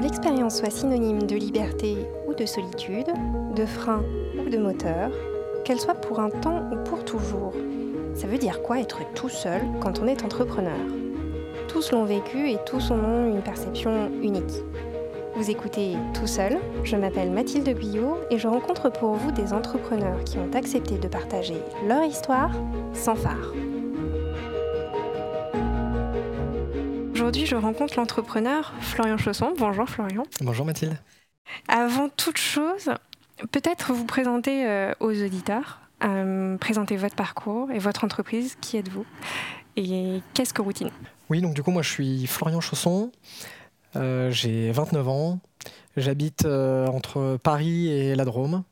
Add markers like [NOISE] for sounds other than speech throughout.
Que l'expérience soit synonyme de liberté ou de solitude, de frein ou de moteur, qu'elle soit pour un temps ou pour toujours, ça veut dire quoi être tout seul quand on est entrepreneur? Tous l'ont vécu et tous en ont une perception unique. Vous écoutez Tout seul, je m'appelle Mathilde Guyot et je rencontre pour vous des entrepreneurs qui ont accepté de partager leur histoire sans phare. Aujourd'hui, je rencontre l'entrepreneur Florian Chausson. Bonjour Florian. Bonjour Mathilde. Avant toute chose, peut-être vous présenter euh, aux auditeurs, euh, présenter votre parcours et votre entreprise. Qui êtes-vous Et qu'est-ce que Routine? Oui, donc du coup, moi je suis Florian Chausson. Euh, j'ai 29 ans. J'habite entre Paris et la Drôme.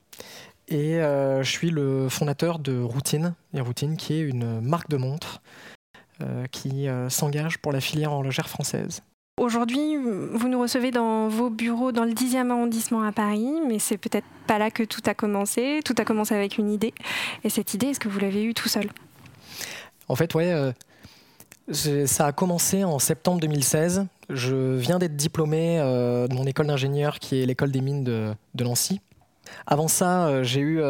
Et je suis le fondateur de Routine, et Routine qui est une marque de montres qui euh, s'engage pour la filière horlogère française. Aujourd'hui, vous nous recevez dans vos bureaux dans le 10e arrondissement à Paris, mais c'est peut-être pas là que tout a commencé. Tout a commencé avec une idée. Et cette idée, est-ce que vous l'avez eue tout seul? En fait, ouais. Euh, ça a commencé en septembre 2016. Je viens d'être diplômé de mon école d'ingénieur, qui est l'école des mines de, de Nancy. Avant ça, j'ai eu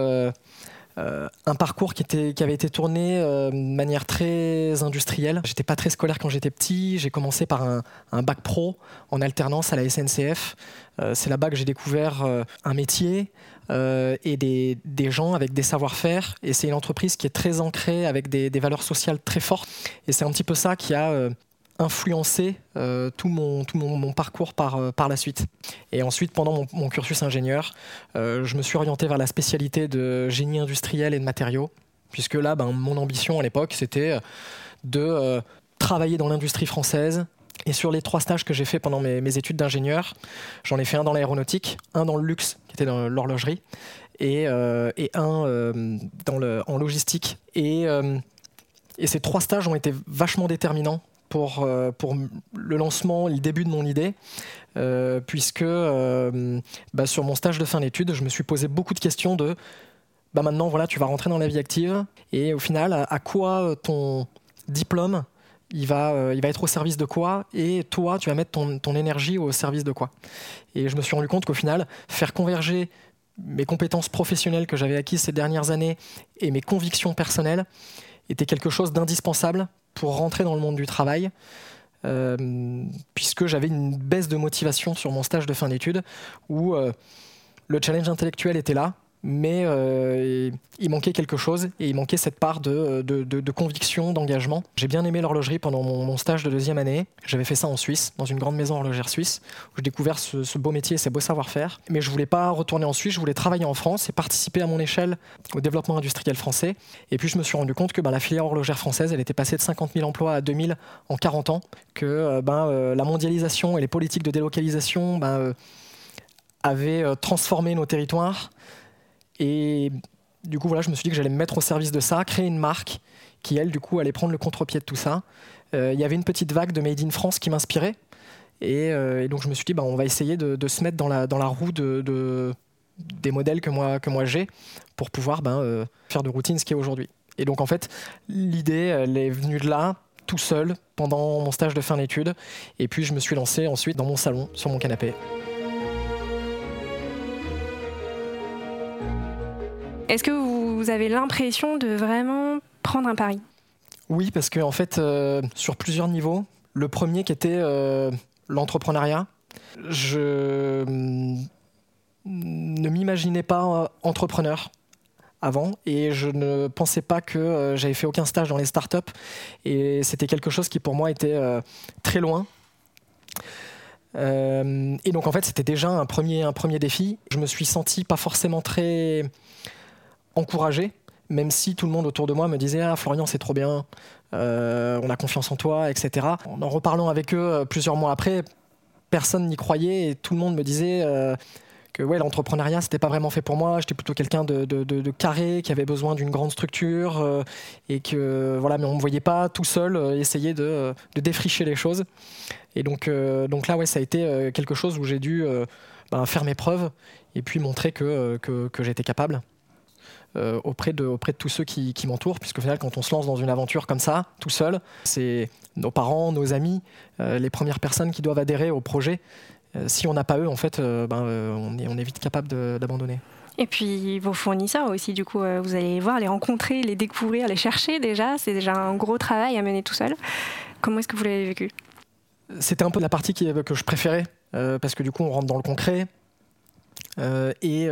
euh, un parcours qui, avait été tourné euh, de manière très industrielle. J'étais pas très scolaire quand j'étais petit. J'ai commencé par un, bac pro en alternance à la SNCF. Euh, c'est là-bas que j'ai découvert un métier et des, gens avec des savoir-faire. Et c'est une entreprise qui est très ancrée avec des, des valeurs sociales très fortes. Et c'est un petit peu ça qui a influencé euh, tout, mon, tout mon, parcours par, euh, par la suite. Et ensuite, pendant mon, cursus ingénieur, euh, je me suis orienté vers la spécialité de génie industriel et de matériaux, puisque là, ben, mon ambition à l'époque, c'était de travailler dans l'industrie française. Et sur les trois stages que j'ai fait pendant mes, études d'ingénieur, j'en ai fait un dans l'aéronautique, un dans le luxe, qui était dans l'horlogerie, et, et un dans le, en logistique. Et, et ces trois stages ont été vachement déterminants pour, euh, le lancement, le début de mon idée, euh, puisque euh, bah, sur mon stage de fin d'études, je me suis posé beaucoup de questions de bah maintenant voilà, tu vas rentrer dans la vie active et au final, à, quoi ton diplôme il va, il va être au service de quoi et toi, tu vas mettre ton, ton énergie au service de quoi? Et je me suis rendu compte qu'au final, faire converger mes compétences professionnelles que j'avais acquises ces dernières années et mes convictions personnelles était quelque chose d'indispensable pour rentrer dans le monde du travail. Euh, puisque j'avais une baisse de motivation sur mon stage de fin d'études où euh, le challenge intellectuel était là, mais euh, il manquait quelque chose et il manquait cette part de, de, conviction, d'engagement. J'ai bien aimé l'horlogerie pendant mon, stage de deuxième année. J'avais fait ça en Suisse, dans une grande maison horlogère suisse, où j'ai découvert ce, beau métier et ces beaux savoir-faire. Mais je voulais pas retourner en Suisse, je voulais travailler en France et participer à mon échelle au développement industriel français. Et puis je me suis rendu compte que ben, la filière horlogère française, elle était passée de 50 000 emplois à 2000 en 40 ans, que euh, ben, euh, la mondialisation et les politiques de délocalisation ben, avaient transformé nos territoires et du coup, voilà, je me suis dit que j'allais me mettre au service de ça, créer une marque qui, elle, du coup, allait prendre le contre-pied de tout ça. Euh, il y avait une petite vague de Made in France qui m'inspirait. Et, euh, donc, je me suis dit, bah, on va essayer de, se mettre dans la, dans la roue de, des modèles que moi, que moi j'ai pour pouvoir ben, euh, faire de routine ce qui est aujourd'hui. Et donc, en fait, l'idée, elle est venue de là, tout seul, pendant mon stage de fin d'études. Et puis, je me suis lancé ensuite dans mon salon, sur mon canapé. Est-ce que vous avez l'impression de vraiment prendre un pari? Oui, parce que en fait, euh, sur plusieurs niveaux. Le premier qui était euh, l'entrepreneuriat. Je mm, ne m'imaginais pas euh, entrepreneur avant et je ne pensais pas que j'avais fait aucun stage dans les startups et c'était quelque chose qui pour moi était très loin. et donc en fait c'était déjà un premier, un premier défi. Je me suis senti pas forcément très encouragé, même si tout le monde autour de moi me disait Ah, Florian, c'est trop bien, euh, on a confiance en toi, etc. En reparlant avec eux euh, plusieurs mois après, personne n'y croyait et tout le monde me disait euh, que ouais, l'entrepreneuriat, c'était pas vraiment fait pour moi. J'étais plutôt quelqu'un de, carré, qui avait besoin d'une grande structure et que voilà, mais on me voyait pas tout seul essayer de, défricher les choses. Et donc, donc là, ouais, ça a été quelque chose où j'ai dû ben, faire mes preuves et puis montrer que, que j'étais capable. Euh, auprès, de, auprès de tous ceux qui, qui m'entourent, puisque au final, quand on se lance dans une aventure comme ça, tout seul, c'est nos parents, nos amis, euh, les premières personnes qui doivent adhérer au projet. si on n'a pas eux, en fait, ben, on, est, on est vite capable d'abandonner. Et puis vos fournisseurs aussi, du coup, vous allez les voir, les rencontrer, les découvrir, les chercher déjà. C'est déjà un gros travail à mener tout seul. Comment est-ce que vous l'avez vécu? C'était un peu la partie qui, que je préférais, parce que du coup, on rentre dans le concret. et,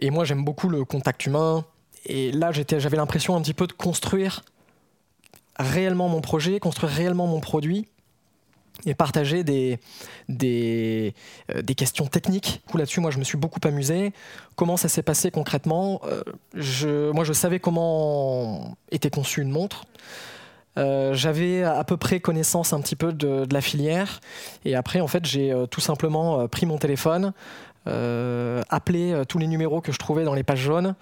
et moi, j'aime beaucoup le contact humain. Et là, j'avais l'impression un petit peu de construire réellement mon projet, construire réellement mon produit et partager des, euh, questions techniques. Là-dessus, moi, je me suis beaucoup amusé. Comment ça s'est passé concrètement? Euh, Moi, je savais comment était conçue une montre. Euh, j'avais à peu près connaissance un petit peu de la filière. Et après, en fait, j'ai tout simplement pris mon téléphone, appelé tous les numéros que je trouvais dans les pages jaunes.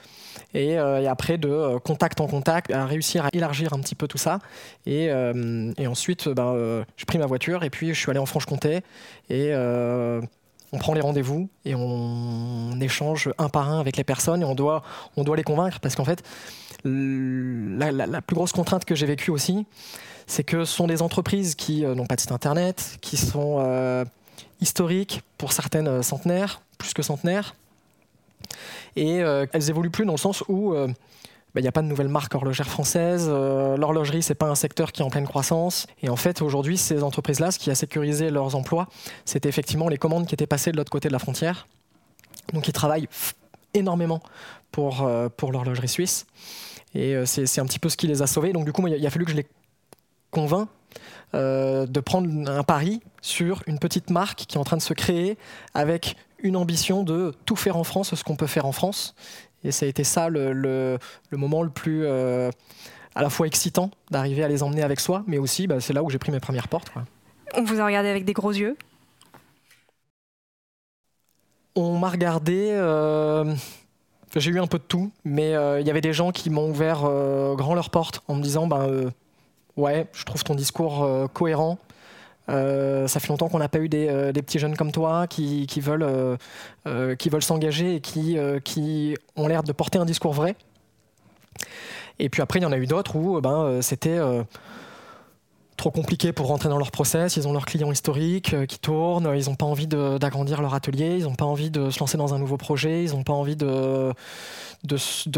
Et, euh, après de euh, contact en contact, à réussir à élargir un petit peu tout ça. Et, euh, et ensuite, ben, je pris ma voiture et puis je suis allé en Franche-Comté. Et on prend les rendez-vous et on échange un par un avec les personnes et on doit, on doit les convaincre. Parce qu'en fait, la, la, plus grosse contrainte que j'ai vécue aussi, c'est que ce sont des entreprises qui n'ont pas de site internet, qui sont historiques, pour certaines centenaires, plus que centenaires, et euh, elles évoluent plus dans le sens où il euh, n'y bah, a pas de nouvelles marques horlogères françaises. Euh, l'horlogerie, c'est pas un secteur qui est en pleine croissance. Et en fait, aujourd'hui, ces entreprises-là, ce qui a sécurisé leurs emplois, c'était effectivement les commandes qui étaient passées de l'autre côté de la frontière. Donc, ils travaillent énormément pour, pour l'horlogerie suisse. Et c'est un petit peu ce qui les a sauvés. Donc, du coup, il a fallu que je les convainc de prendre un pari sur une petite marque qui est en train de se créer avec une ambition de tout faire en France, ce qu'on peut faire en France. Et ça a été ça le, le, moment le plus euh, à la fois excitant d'arriver à les emmener avec soi, mais aussi bah, c'est là où j'ai pris mes premières portes. On vous a regardé avec des gros yeux On m'a regardé. Euh, j'ai eu un peu de tout, mais euh, il y avait des gens qui m'ont ouvert grand leurs portes en me disant ben, Ouais, je trouve ton discours cohérent. Euh, ça fait longtemps qu'on n'a pas eu des, euh, petits jeunes comme toi qui, veulent, euh, veulent s'engager et qui, qui ont l'air de porter un discours vrai. Et puis après, il y en a eu d'autres où ben, c'était trop compliqué pour rentrer dans leur process. Ils ont leurs clients historiques euh, qui tournent, ils n'ont pas envie d'agrandir leur atelier, ils n'ont pas envie de se lancer dans un nouveau projet, ils n'ont pas envie de,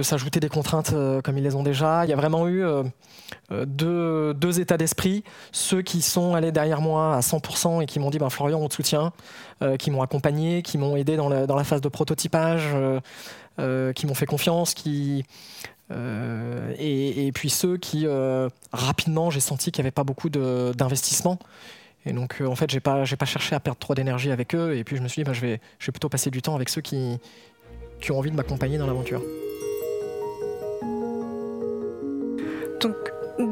s'ajouter des contraintes euh, comme ils les ont déjà. Il y a vraiment eu euh, deux, états d'esprit. Ceux qui sont allés derrière moi à 100% et qui m'ont dit ben, Florian, on te soutient, qui m'ont accompagné, qui m'ont aidé dans la, phase de prototypage, qui m'ont fait confiance, qui, euh, et, puis ceux qui, euh, rapidement, j'ai senti qu'il n'y avait pas beaucoup d'investissement. Et donc, euh, en fait, j'ai pas, pas cherché à perdre trop d'énergie avec eux. Et puis, je me suis dit, bah, je, vais, je vais plutôt passer du temps avec ceux qui, qui ont envie de m'accompagner dans l'aventure. Donc,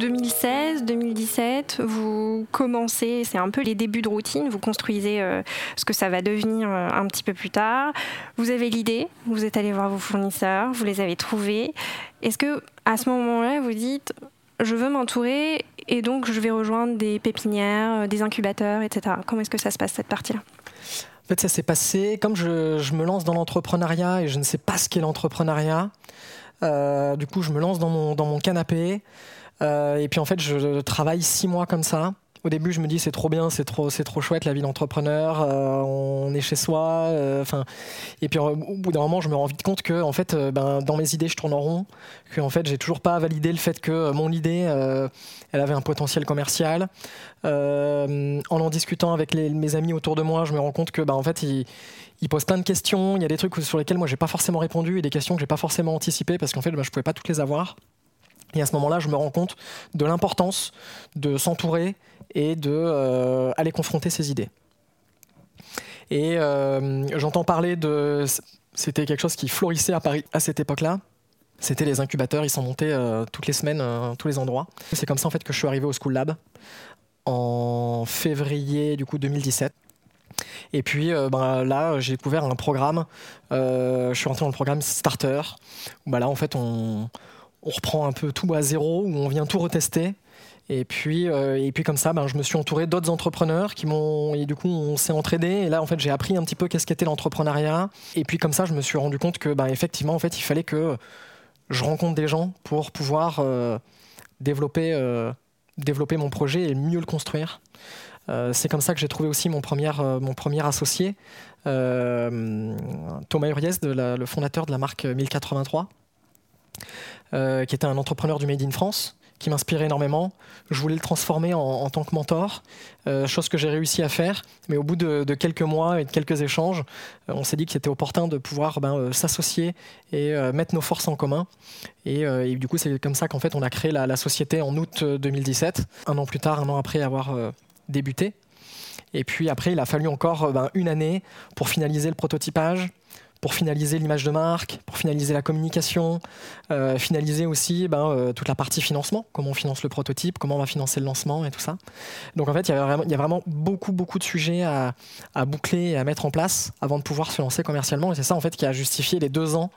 2016, 2017, vous commencez, c'est un peu les débuts de routine, vous construisez euh, ce que ça va devenir euh, un petit peu plus tard. Vous avez l'idée, vous êtes allé voir vos fournisseurs, vous les avez trouvés. Est-ce que à ce moment-là, vous dites je veux m'entourer et donc je vais rejoindre des pépinières, euh, des incubateurs, etc. Comment est-ce que ça se passe cette partie-là? En fait, ça s'est passé comme je, me lance dans l'entrepreneuriat et je ne sais pas ce qu'est l'entrepreneuriat. du coup, je me lance dans mon, dans mon canapé. Euh, et puis en fait, je travaille six mois comme ça. Au début, je me dis c'est trop bien, c'est trop, c'est trop chouette la vie d'entrepreneur. Euh, on est chez soi. Euh, et puis au bout d'un moment, je me rends vite compte que en fait, ben, dans mes idées, je tourne en rond. Que en fait, j'ai toujours pas validé le fait que mon idée, elle avait un potentiel commercial. en en discutant avec mes amis autour de moi, je me rends compte que ben, en fait, ils, ils posent plein de questions. Il y a des trucs sur lesquels moi j'ai pas forcément répondu et des questions que j'ai pas forcément anticipées parce qu'en fait, ben, je pouvais pas toutes les avoir. Et à ce moment-là, je me rends compte de l'importance de s'entourer et de euh, confronter ses idées. Et euh, j'entends parler de. C'était quelque chose qui florissait à Paris à cette époque-là. C'était les incubateurs, ils s'en montaient euh, toutes les semaines, tous les endroits. C'est comme ça en fait que je suis arrivé au School Lab en février du coup 2017. Et puis ben, là, j'ai découvert un programme. je suis rentré dans le programme Starter. Ben, là, en fait, on, on reprend un peu tout à zéro, où on vient tout retester. Et puis, euh, et puis comme ça, ben, je me suis entouré d'autres entrepreneurs qui m'ont et du coup on s'est entraîné. Et là en fait j'ai appris un petit peu qu'est-ce qu'était l'entrepreneuriat. Et puis comme ça je me suis rendu compte que ben, effectivement en fait il fallait que je rencontre des gens pour pouvoir euh, développer, euh, développer mon projet et mieux le construire. c'est comme ça que j'ai trouvé aussi mon premier, mon premier associé, Thomas Uriez, le fondateur de la marque 1083, qui était un entrepreneur du Made in France qui m'inspirait énormément. Je voulais le transformer en, tant que mentor, euh, chose que j'ai réussi à faire. Mais au bout de, quelques mois et de quelques échanges, euh, on s'est dit que c'était opportun de pouvoir ben, euh, s'associer et mettre nos forces en commun. Et, du coup, c'est comme ça qu'en fait, on a créé la, société en août 2017, un an plus tard, un an après avoir débuté. Et puis après, il a fallu encore ben, une année pour finaliser le prototypage, pour finaliser l'image de marque, pour finaliser la communication, euh, finaliser aussi ben, euh, toute la partie financement, comment on finance le prototype, comment on va financer le lancement et tout ça. Donc en fait, il y, a vraiment, beaucoup, beaucoup de sujets à, à, boucler et à mettre en place avant de pouvoir se lancer commercialement. Et c'est ça en fait qui a justifié les deux ans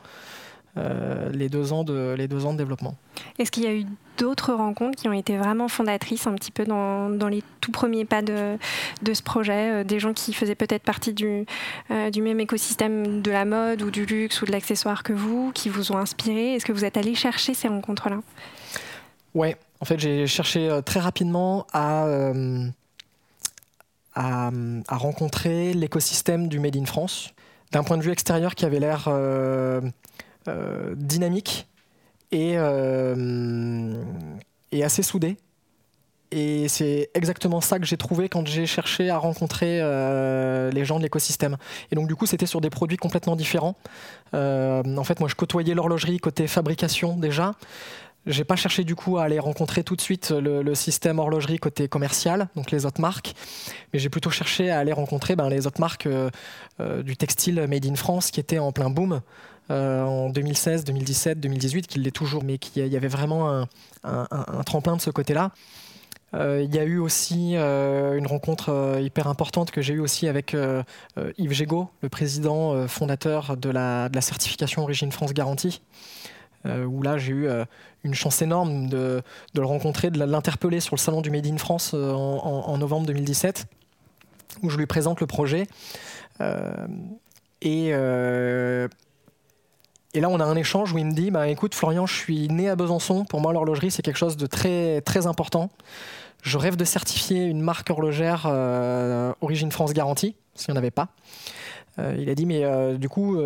euh, les, deux ans de, les deux ans de développement. Est-ce qu'il y a eu d'autres rencontres qui ont été vraiment fondatrices un petit peu dans, dans les tout premiers pas de, de ce projet euh, Des gens qui faisaient peut-être partie du, euh, du même écosystème de la mode ou du luxe ou de l'accessoire que vous, qui vous ont inspiré? Est-ce que vous êtes allé chercher ces rencontres-là? Ouais, en fait j'ai cherché très rapidement à... À, à, rencontrer l'écosystème du Made in France. D'un point de vue extérieur qui avait l'air euh, dynamique et, euh, assez soudé. Et c'est exactement ça que j'ai trouvé quand j'ai cherché à rencontrer euh, les gens de l'écosystème. Et donc du coup, c'était sur des produits complètement différents. en fait, moi, je côtoyais l'horlogerie côté fabrication déjà. J'ai pas cherché du coup à aller rencontrer tout de suite le, système horlogerie côté commercial, donc les autres marques, mais j'ai plutôt cherché à aller rencontrer ben, les autres marques du textile made in France qui étaient en plein boom. Euh, en 2016, 2017, 2018, qu'il l'est toujours, mais qu'il y avait vraiment un, tremplin de ce côté-là. Euh, il y a eu aussi euh, une rencontre hyper importante que j'ai eue aussi avec Yves Gégaud, le président fondateur de la, certification Origine France Garantie, où là j'ai eu une chance énorme de, le rencontrer, de l'interpeller sur le salon du Made in France en, en, novembre 2017, où je lui présente le projet. et et là, on a un échange où il me dit bah, écoute, Florian, je suis né à Besançon. Pour moi, l'horlogerie, c'est quelque chose de très, très important. Je rêve de certifier une marque horlogère euh, Origine France Garantie, s'il n'y en avait pas. Euh, il a dit mais euh, du coup,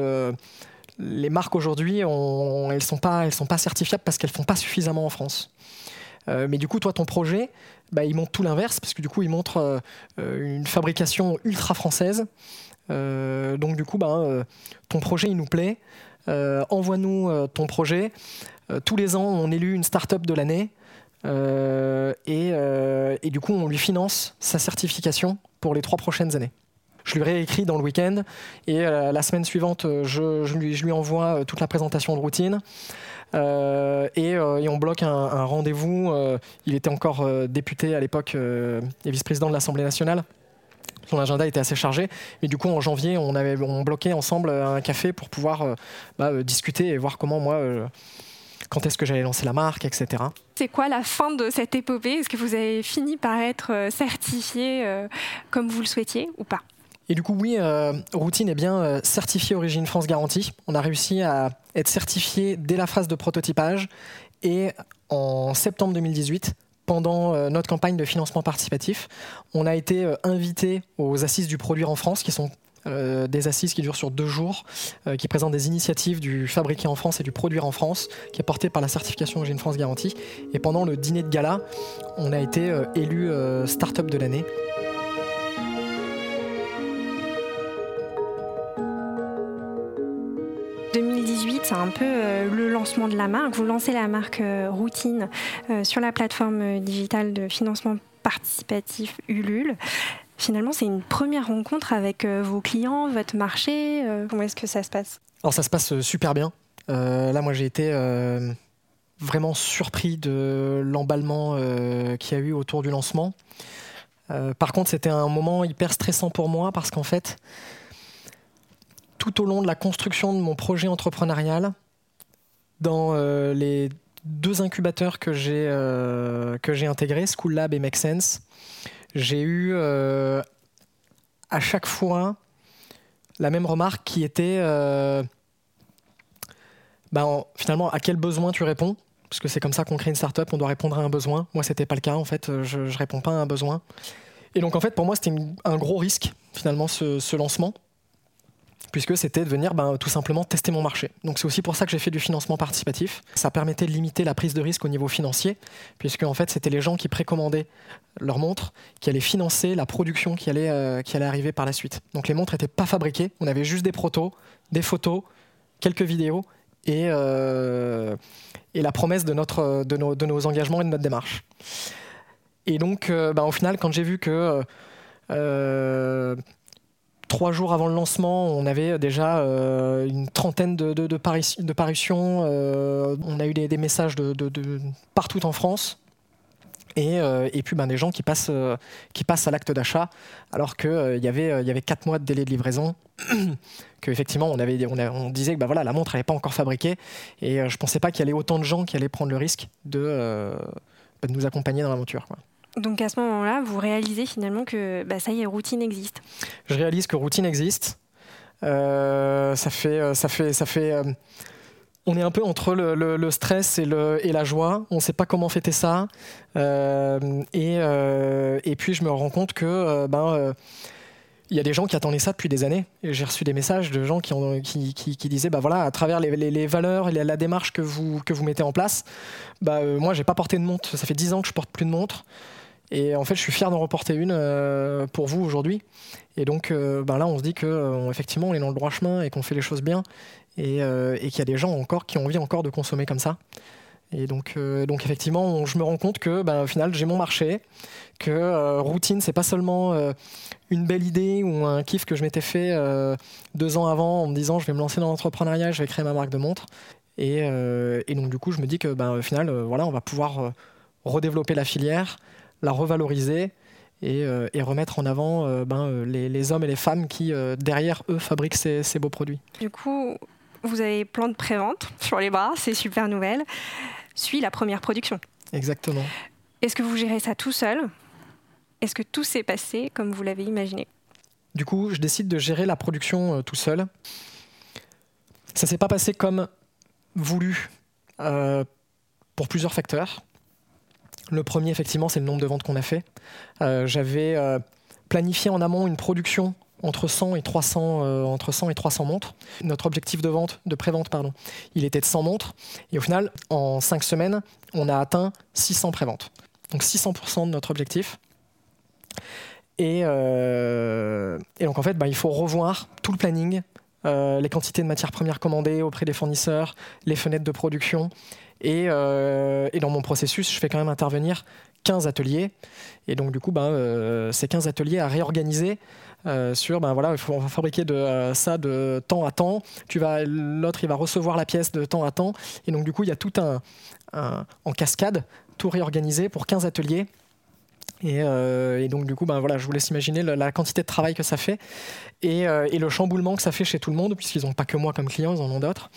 les marques aujourd'hui, elles ne sont, pas, certifiables parce qu'elles ne font pas suffisamment en France. mais du coup, toi, ton projet, bah, il montre tout l'inverse, parce que du coup, il montre une fabrication ultra française. donc, du coup, bah, ton projet, il nous plaît. Euh, envoie-nous euh, ton projet. Euh, tous les ans, on élu une start-up de l'année. Et, du coup, on lui finance sa certification pour les trois prochaines années. Je lui réécris dans le week-end et la semaine suivante, je, lui, envoie toute la présentation de routine. et, on bloque un, rendez-vous. il était encore député à l'époque et vice-président de l'Assemblée nationale. Son agenda était assez chargé. Et du coup, en janvier, on avait on bloqué ensemble un café pour pouvoir euh, bah, euh, discuter et voir comment moi. Euh, quand est-ce que j'allais lancer la marque, etc. C'est quoi la fin de cette épopée? Est-ce que vous avez fini par être certifié comme vous le souhaitiez ou pas? Et du coup, oui, Routine est bien certifié Origine France Garantie. On a réussi à être certifié dès la phase de prototypage. Et en septembre 2018, pendant euh, notre campagne de financement participatif, on a été euh, invité aux assises du produire en France, qui sont euh, des assises qui durent sur deux jours, qui présentent des initiatives du fabriquer en France et du produire en France, qui est porté par la certification Origine France Garantie. Et pendant le dîner de gala, on a été élu Startup de l'année. C'est un peu euh, le lancement de la marque. Vous lancez la marque euh, Routine euh, sur la plateforme digitale de financement participatif Ulule. Finalement, c'est une première rencontre avec vos clients, votre marché. Comment est-ce que ça se passe? Alors, ça se passe super bien. là, moi, j'ai été vraiment surpris de l'emballement qu'il y a eu autour du lancement. par contre, c'était un moment hyper stressant pour moi parce qu'en fait, tout au long de la construction de mon projet entrepreneurial, dans euh, les deux incubateurs que j'ai euh, que intégrés, School Lab et Make Sense, j'ai eu euh, à chaque fois la même remarque qui était ben, finalement à quel besoin tu réponds? Parce que c'est comme ça qu'on crée une startup, on doit répondre à un besoin. Moi, c'était pas le cas en fait, je, je réponds pas à un besoin. Et donc en fait, pour moi, c'était un gros risque, finalement, ce, lancement, puisque c'était de venir ben, tout simplement tester mon marché. Donc c'est aussi pour ça que j'ai fait du financement participatif. Ça permettait de limiter la prise de risque au niveau financier, puisque en fait, c'était les gens qui précommandaient leurs montres qui allaient financer la production qui allait, euh, qui allait arriver par la suite. Donc les montres n'étaient pas fabriquées, on avait juste des protos, des photos, quelques vidéos et, euh, et la promesse de, notre, de, nos, de nos engagements et de notre démarche. Et donc, euh, bah, au final, quand j'ai vu que trois jours avant le lancement, on avait déjà euh, une trentaine de, parutions, on a eu des, messages de, partout en France. Et, et, puis ben, des gens qui passent, qui passent à l'acte d'achat, alors qu'il y, avait, y avait 4 mois de délai de livraison, [CLEARS THROAT] qu'effectivement on, on, disait que ben, la montre n'avait pas encore fabriqué, et je ne pensais pas qu'il y avait autant de gens qui allaient prendre le risque de, de nous accompagner dans l'aventure. Donc à ce moment-là, vous réalisez finalement que bah, ça y est, routine existe. Je réalise que routine existe. Euh, ça fait, euh, ça fait, ça fait. Euh, on est un peu entre le, stress et, la joie. On ne sait pas comment fêter ça. et, puis je me rends compte que ben il y a des gens qui attendaient ça depuis des années. J'ai reçu des messages de gens qui, disaient, bah voilà, à travers les, valeurs et la, démarche que vous, que vous mettez en place, bah, euh, moi, j'ai pas porté de montre. Ça fait dix ans que je porte plus de montre. Et en fait, je suis fier d'en reporter une euh, pour vous aujourd'hui. Et donc, euh, bah là, on se dit que effectivement, on est dans le droit chemin et qu'on fait les choses bien, et, qu'il y a des gens encore qui ont envie encore de consommer comme ça. Et donc, donc effectivement, je me rends compte que, bah, au final, j'ai mon marché, que routine, c'est pas seulement une belle idée ou un kiff que je m'étais fait deux ans avant en me disant, je vais me lancer dans l'entrepreneuriat, je vais créer ma marque de montre. Et, et donc, du coup, je me dis que, bah, au final, voilà, on va pouvoir redévelopper la filière, la revaloriser et, euh, remettre en avant euh, ben, euh, les, hommes et les femmes qui, derrière eux, fabriquent ces, beaux produits. Du coup, vous avez plein de prévente [LAUGHS] sur les bras, c'est super nouvelle. Suit la première production. Exactement. Est-ce que vous gérez ça tout seul? Est-ce que tout s'est passé comme vous l'avez imaginé? Du coup, je décide de gérer la production tout seul. Ça s'est pas passé comme voulu pour plusieurs facteurs. Le premier, effectivement, c'est le nombre de ventes qu'on a fait. Euh, j'avais euh, planifié en amont une production entre 100 et 300 euh, entre 100 et 300 montres. Notre objectif de vente de prévente pardon, il était de 100 montres et au final en 5 semaines, on a atteint 600 préventes. Donc 600% de notre objectif. Et, donc en fait, bah, il faut revoir tout le planning, les quantités de matières premières commandées auprès des fournisseurs, les fenêtres de production euh, et, dans mon processus, je fais quand même intervenir 15 ateliers. Et donc, du coup, ben, euh, ces 15 ateliers à réorganiser euh, sur, ben voilà, on va fabriquer de, ça de temps à temps. Tu vas, l'autre, il va recevoir la pièce de temps à temps. Et donc, du coup, il y a tout un, en cascade, tout réorganisé pour 15 ateliers euh, et, donc du coup, ben voilà, je vous laisse imaginer la, quantité de travail que ça fait euh, et, le chamboulement que ça fait chez tout le monde, puisqu'ils n'ont pas que moi comme client, ils en ont d'autres.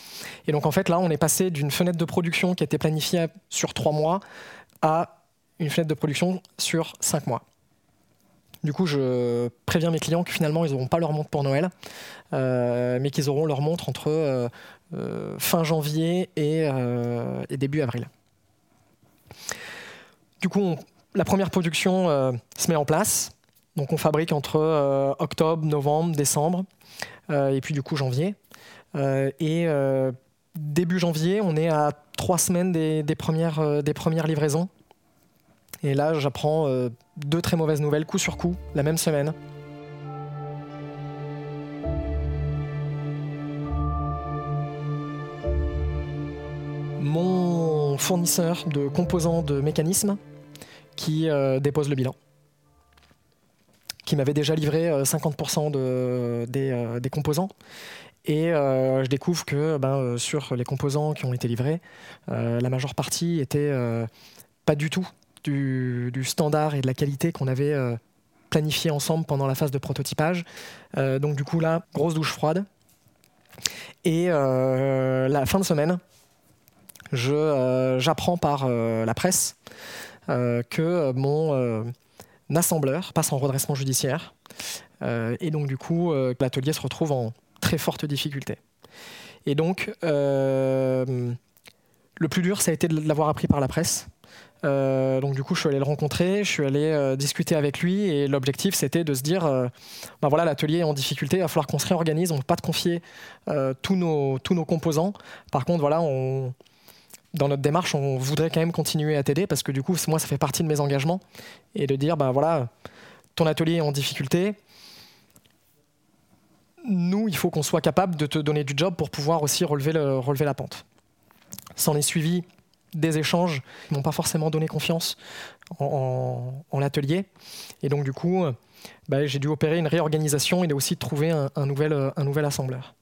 Et donc en fait, là, on est passé d'une fenêtre de production qui était planifiée sur trois mois à une fenêtre de production sur cinq mois. Du coup, je préviens mes clients que finalement, ils n'auront pas leur montre pour Noël, euh, mais qu'ils auront leur montre entre fin janvier et, et, début avril. Du coup, on, la première production euh, se met en place. Donc on fabrique entre euh, octobre, novembre, décembre, euh, et puis du coup janvier. et début janvier, on est à trois semaines des, premières, des premières livraisons. Et là, j'apprends deux très mauvaises nouvelles, coup sur coup, la même semaine. Mon fournisseur de composants de mécanismes qui euh, dépose le bilan qui m'avait déjà livré 50% euh, euh, des, composants. Et je découvre que ben, sur les composants qui ont été livrés, la majeure partie était pas du tout du, standard et de la qualité qu'on avait planifié ensemble pendant la phase de prototypage. donc du coup là, grosse douche froide. Et la fin de semaine, j'apprends par la presse euh, que mon euh, assembleur passe en redressement judiciaire. Euh, et donc, du coup, l'atelier se retrouve en très forte difficulté. Et donc, le plus dur, ça a été de l'avoir appris par la presse. Euh, donc du coup, je suis allé le rencontrer, je suis allé euh, discuter avec lui et l'objectif c'était de se dire, ben voilà, l'atelier est en difficulté, il va falloir qu'on se réorganise, on ne peut pas te confier tous, nos, tous nos composants. Par contre, voilà, on, dans notre démarche, on voudrait quand même continuer à t'aider parce que du coup, moi, ça fait partie de mes engagements et de dire, ben voilà, ton atelier est en difficulté. Nous, il faut qu'on soit capable de te donner du job pour pouvoir aussi relever, le, relever la pente. S'en est suivi des échanges qui m'ont pas forcément donné confiance en, l'atelier. Et donc, du coup, bah, j'ai dû opérer une réorganisation et aussi trouver un, nouvel, un nouvel assembleur.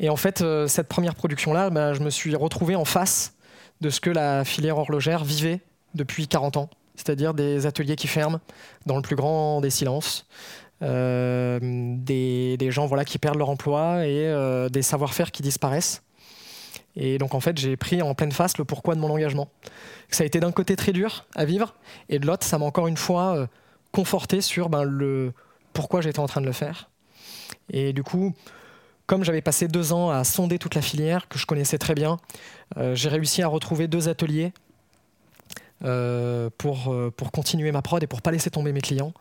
Et en fait, euh, cette première production-là, bah, je me suis retrouvé en face de ce que la filière horlogère vivait depuis 40 ans, c'est-à-dire des ateliers qui ferment dans le plus grand des silences, euh, des, gens voilà, qui perdent leur emploi et euh, des savoir-faire qui disparaissent. Et donc en fait, j'ai pris en pleine face le pourquoi de mon engagement. Ça a été d'un côté très dur à vivre, et de l'autre, ça m'a encore une fois conforté sur ben, le pourquoi j'étais en train de le faire. Et du coup, comme j'avais passé deux ans à sonder toute la filière, que je connaissais très bien, euh, j'ai réussi à retrouver deux ateliers euh, pour, pour continuer ma prod et pour pas laisser tomber mes clients.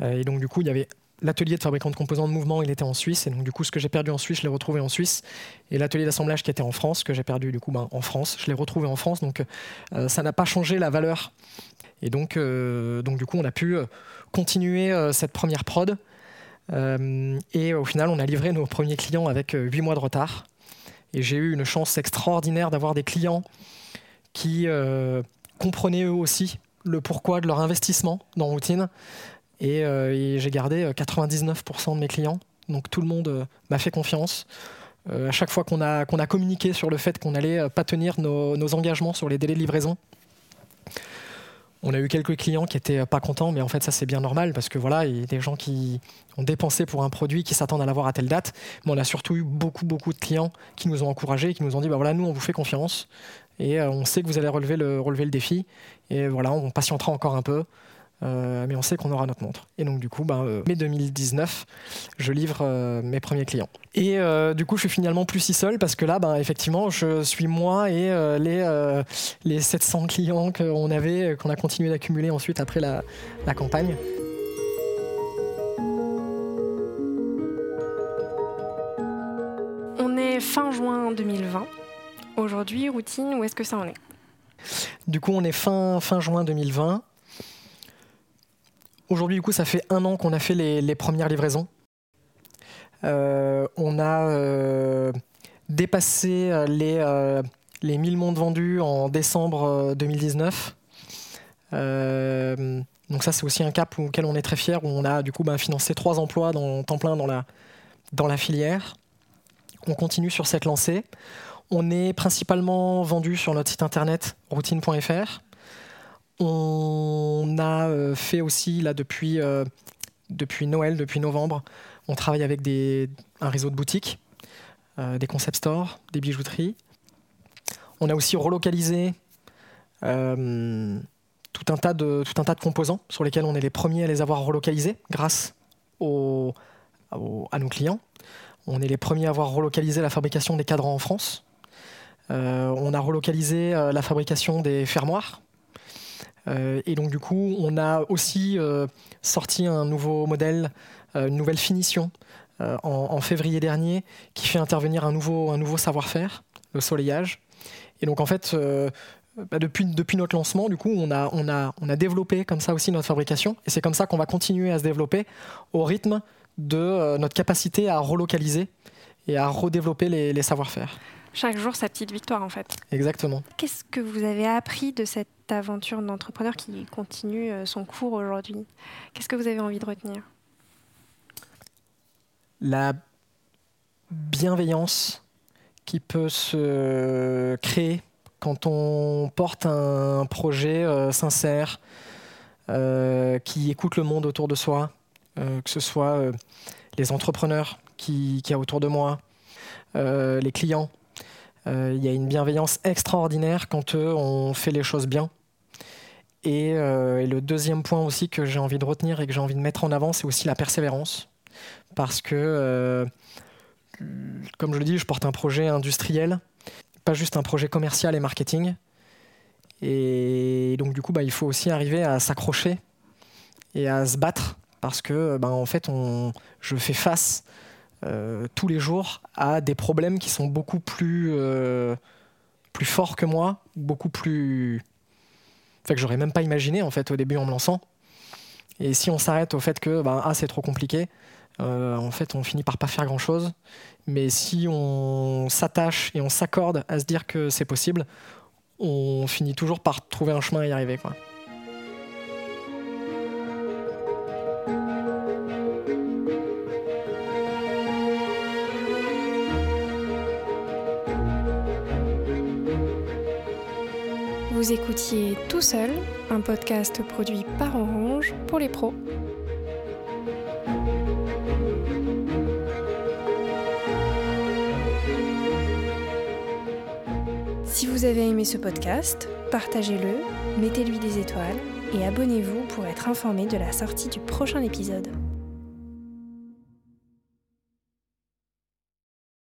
et donc du coup, il y avait l'atelier de fabricant de composants de mouvement, il était en Suisse. Et donc, du coup, ce que j'ai perdu en Suisse, je l'ai retrouvé en Suisse. Et l'atelier d'assemblage qui était en France, que j'ai perdu, du coup, ben, en France, je l'ai retrouvé en France. Donc, euh, ça n'a pas changé la valeur. Et donc, euh, donc du coup, on a pu euh, continuer cette première prod. Et au final, on a livré nos premiers clients avec huit mois de retard. Et j'ai eu une chance extraordinaire d'avoir des clients qui comprenaient eux aussi le pourquoi de leur investissement dans Routine. Euh, et, j'ai gardé 99% euh, de mes clients. Donc tout le monde euh, m'a fait confiance. à chaque fois qu'on a, qu'on a communiqué sur le fait qu'on n'allait pas tenir nos, engagements sur les délais de livraison, on a eu quelques clients qui étaient pas contents, mais en fait ça c'est bien normal parce que voilà, il y a des gens qui ont dépensé pour un produit, qui s'attendent à l'avoir à telle date. Mais on a surtout eu beaucoup beaucoup de clients qui nous ont encouragés, qui nous ont dit bah voilà nous on vous fait confiance et on sait que vous allez relever le relever le défi et voilà on patientera encore un peu. Euh, mais on sait qu'on aura notre montre. Et donc du coup, ben, euh, mai 2019, je livre euh, mes premiers clients. Et du coup, je suis finalement plus si seul parce que là, ben, effectivement, je suis moi et les, les 700 clients qu'on avait, qu'on a continué d'accumuler ensuite après la, la campagne. On est fin juin 2020. Aujourd'hui, routine, où est-ce que ça en est? Du coup, on est fin, fin juin 2020. Aujourd'hui, du coup, ça fait un an qu'on a fait les, premières livraisons. Euh, on a euh, dépassé euh, les, les 1000 montres vendus en décembre 2019. donc ça, c'est aussi un cap auquel on est très fier, où on a du coup bah, financé trois emplois dans, temps plein dans la filière. On continue sur cette lancée. On est principalement vendu sur notre site internet routine.fr. On a euh, fait aussi, là, depuis, euh, depuis Noël, depuis novembre, on travaille avec un réseau de boutiques, euh, des concept stores, des bijouteries. On a aussi relocalisé tout, un tas de, tout un tas de composants sur lesquels on est les premiers à les avoir relocalisés grâce à nos clients. On est les premiers à avoir relocalisé la fabrication des cadrans en France. on a relocalisé la fabrication des fermoirs et donc du coup, on a aussi euh, sorti un nouveau modèle, euh, une nouvelle finition en, février dernier, qui fait intervenir un nouveau, un nouveau savoir-faire, le soleillage. Et donc en fait, bah, depuis, notre lancement, du coup, on a développé comme ça aussi notre fabrication. Et c'est comme ça qu'on va continuer à se développer au rythme de notre capacité à relocaliser et à redévelopper les, les savoir-faire. Chaque jour, sa petite victoire, en fait. Exactement. Qu'est-ce que vous avez appris de cette aventure d'entrepreneur qui continue euh, son cours aujourd'hui? Qu'est-ce que vous avez envie de retenir? La bienveillance qui peut se créer quand on porte un projet euh, sincère, euh, qui écoute le monde autour de soi, que ce soit les entrepreneurs qui, qui y a autour de moi, les clients il y a une bienveillance extraordinaire quand on fait les choses bien. Euh, et, le deuxième point aussi que j'ai envie de retenir et que j'ai envie de mettre en avant, c'est aussi la persévérance. Parce que, euh, comme je le dis, je porte un projet industriel, pas juste un projet commercial et marketing. Et Et donc du coup, bah, il faut aussi arriver à s'accrocher et à se battre parce que bah, en fait, on, je fais face euh, tous les jours à des problèmes qui sont beaucoup plus, euh, plus forts que moi, beaucoup plus. Enfin, que j'aurais même pas imaginé en fait au début en me lançant. Et si on s'arrête au fait que bah, ah, c'est trop compliqué, euh, en fait on finit par pas faire grand chose. Mais si on s'attache et on s'accorde à se dire que c'est possible, on finit toujours par trouver un chemin à y arriver. Quoi. Vous écoutiez Tout seul, un podcast produit par Orange pour les pros. Si vous avez aimé ce podcast, partagez-le, mettez-lui des étoiles et abonnez-vous pour être informé de la sortie du prochain épisode.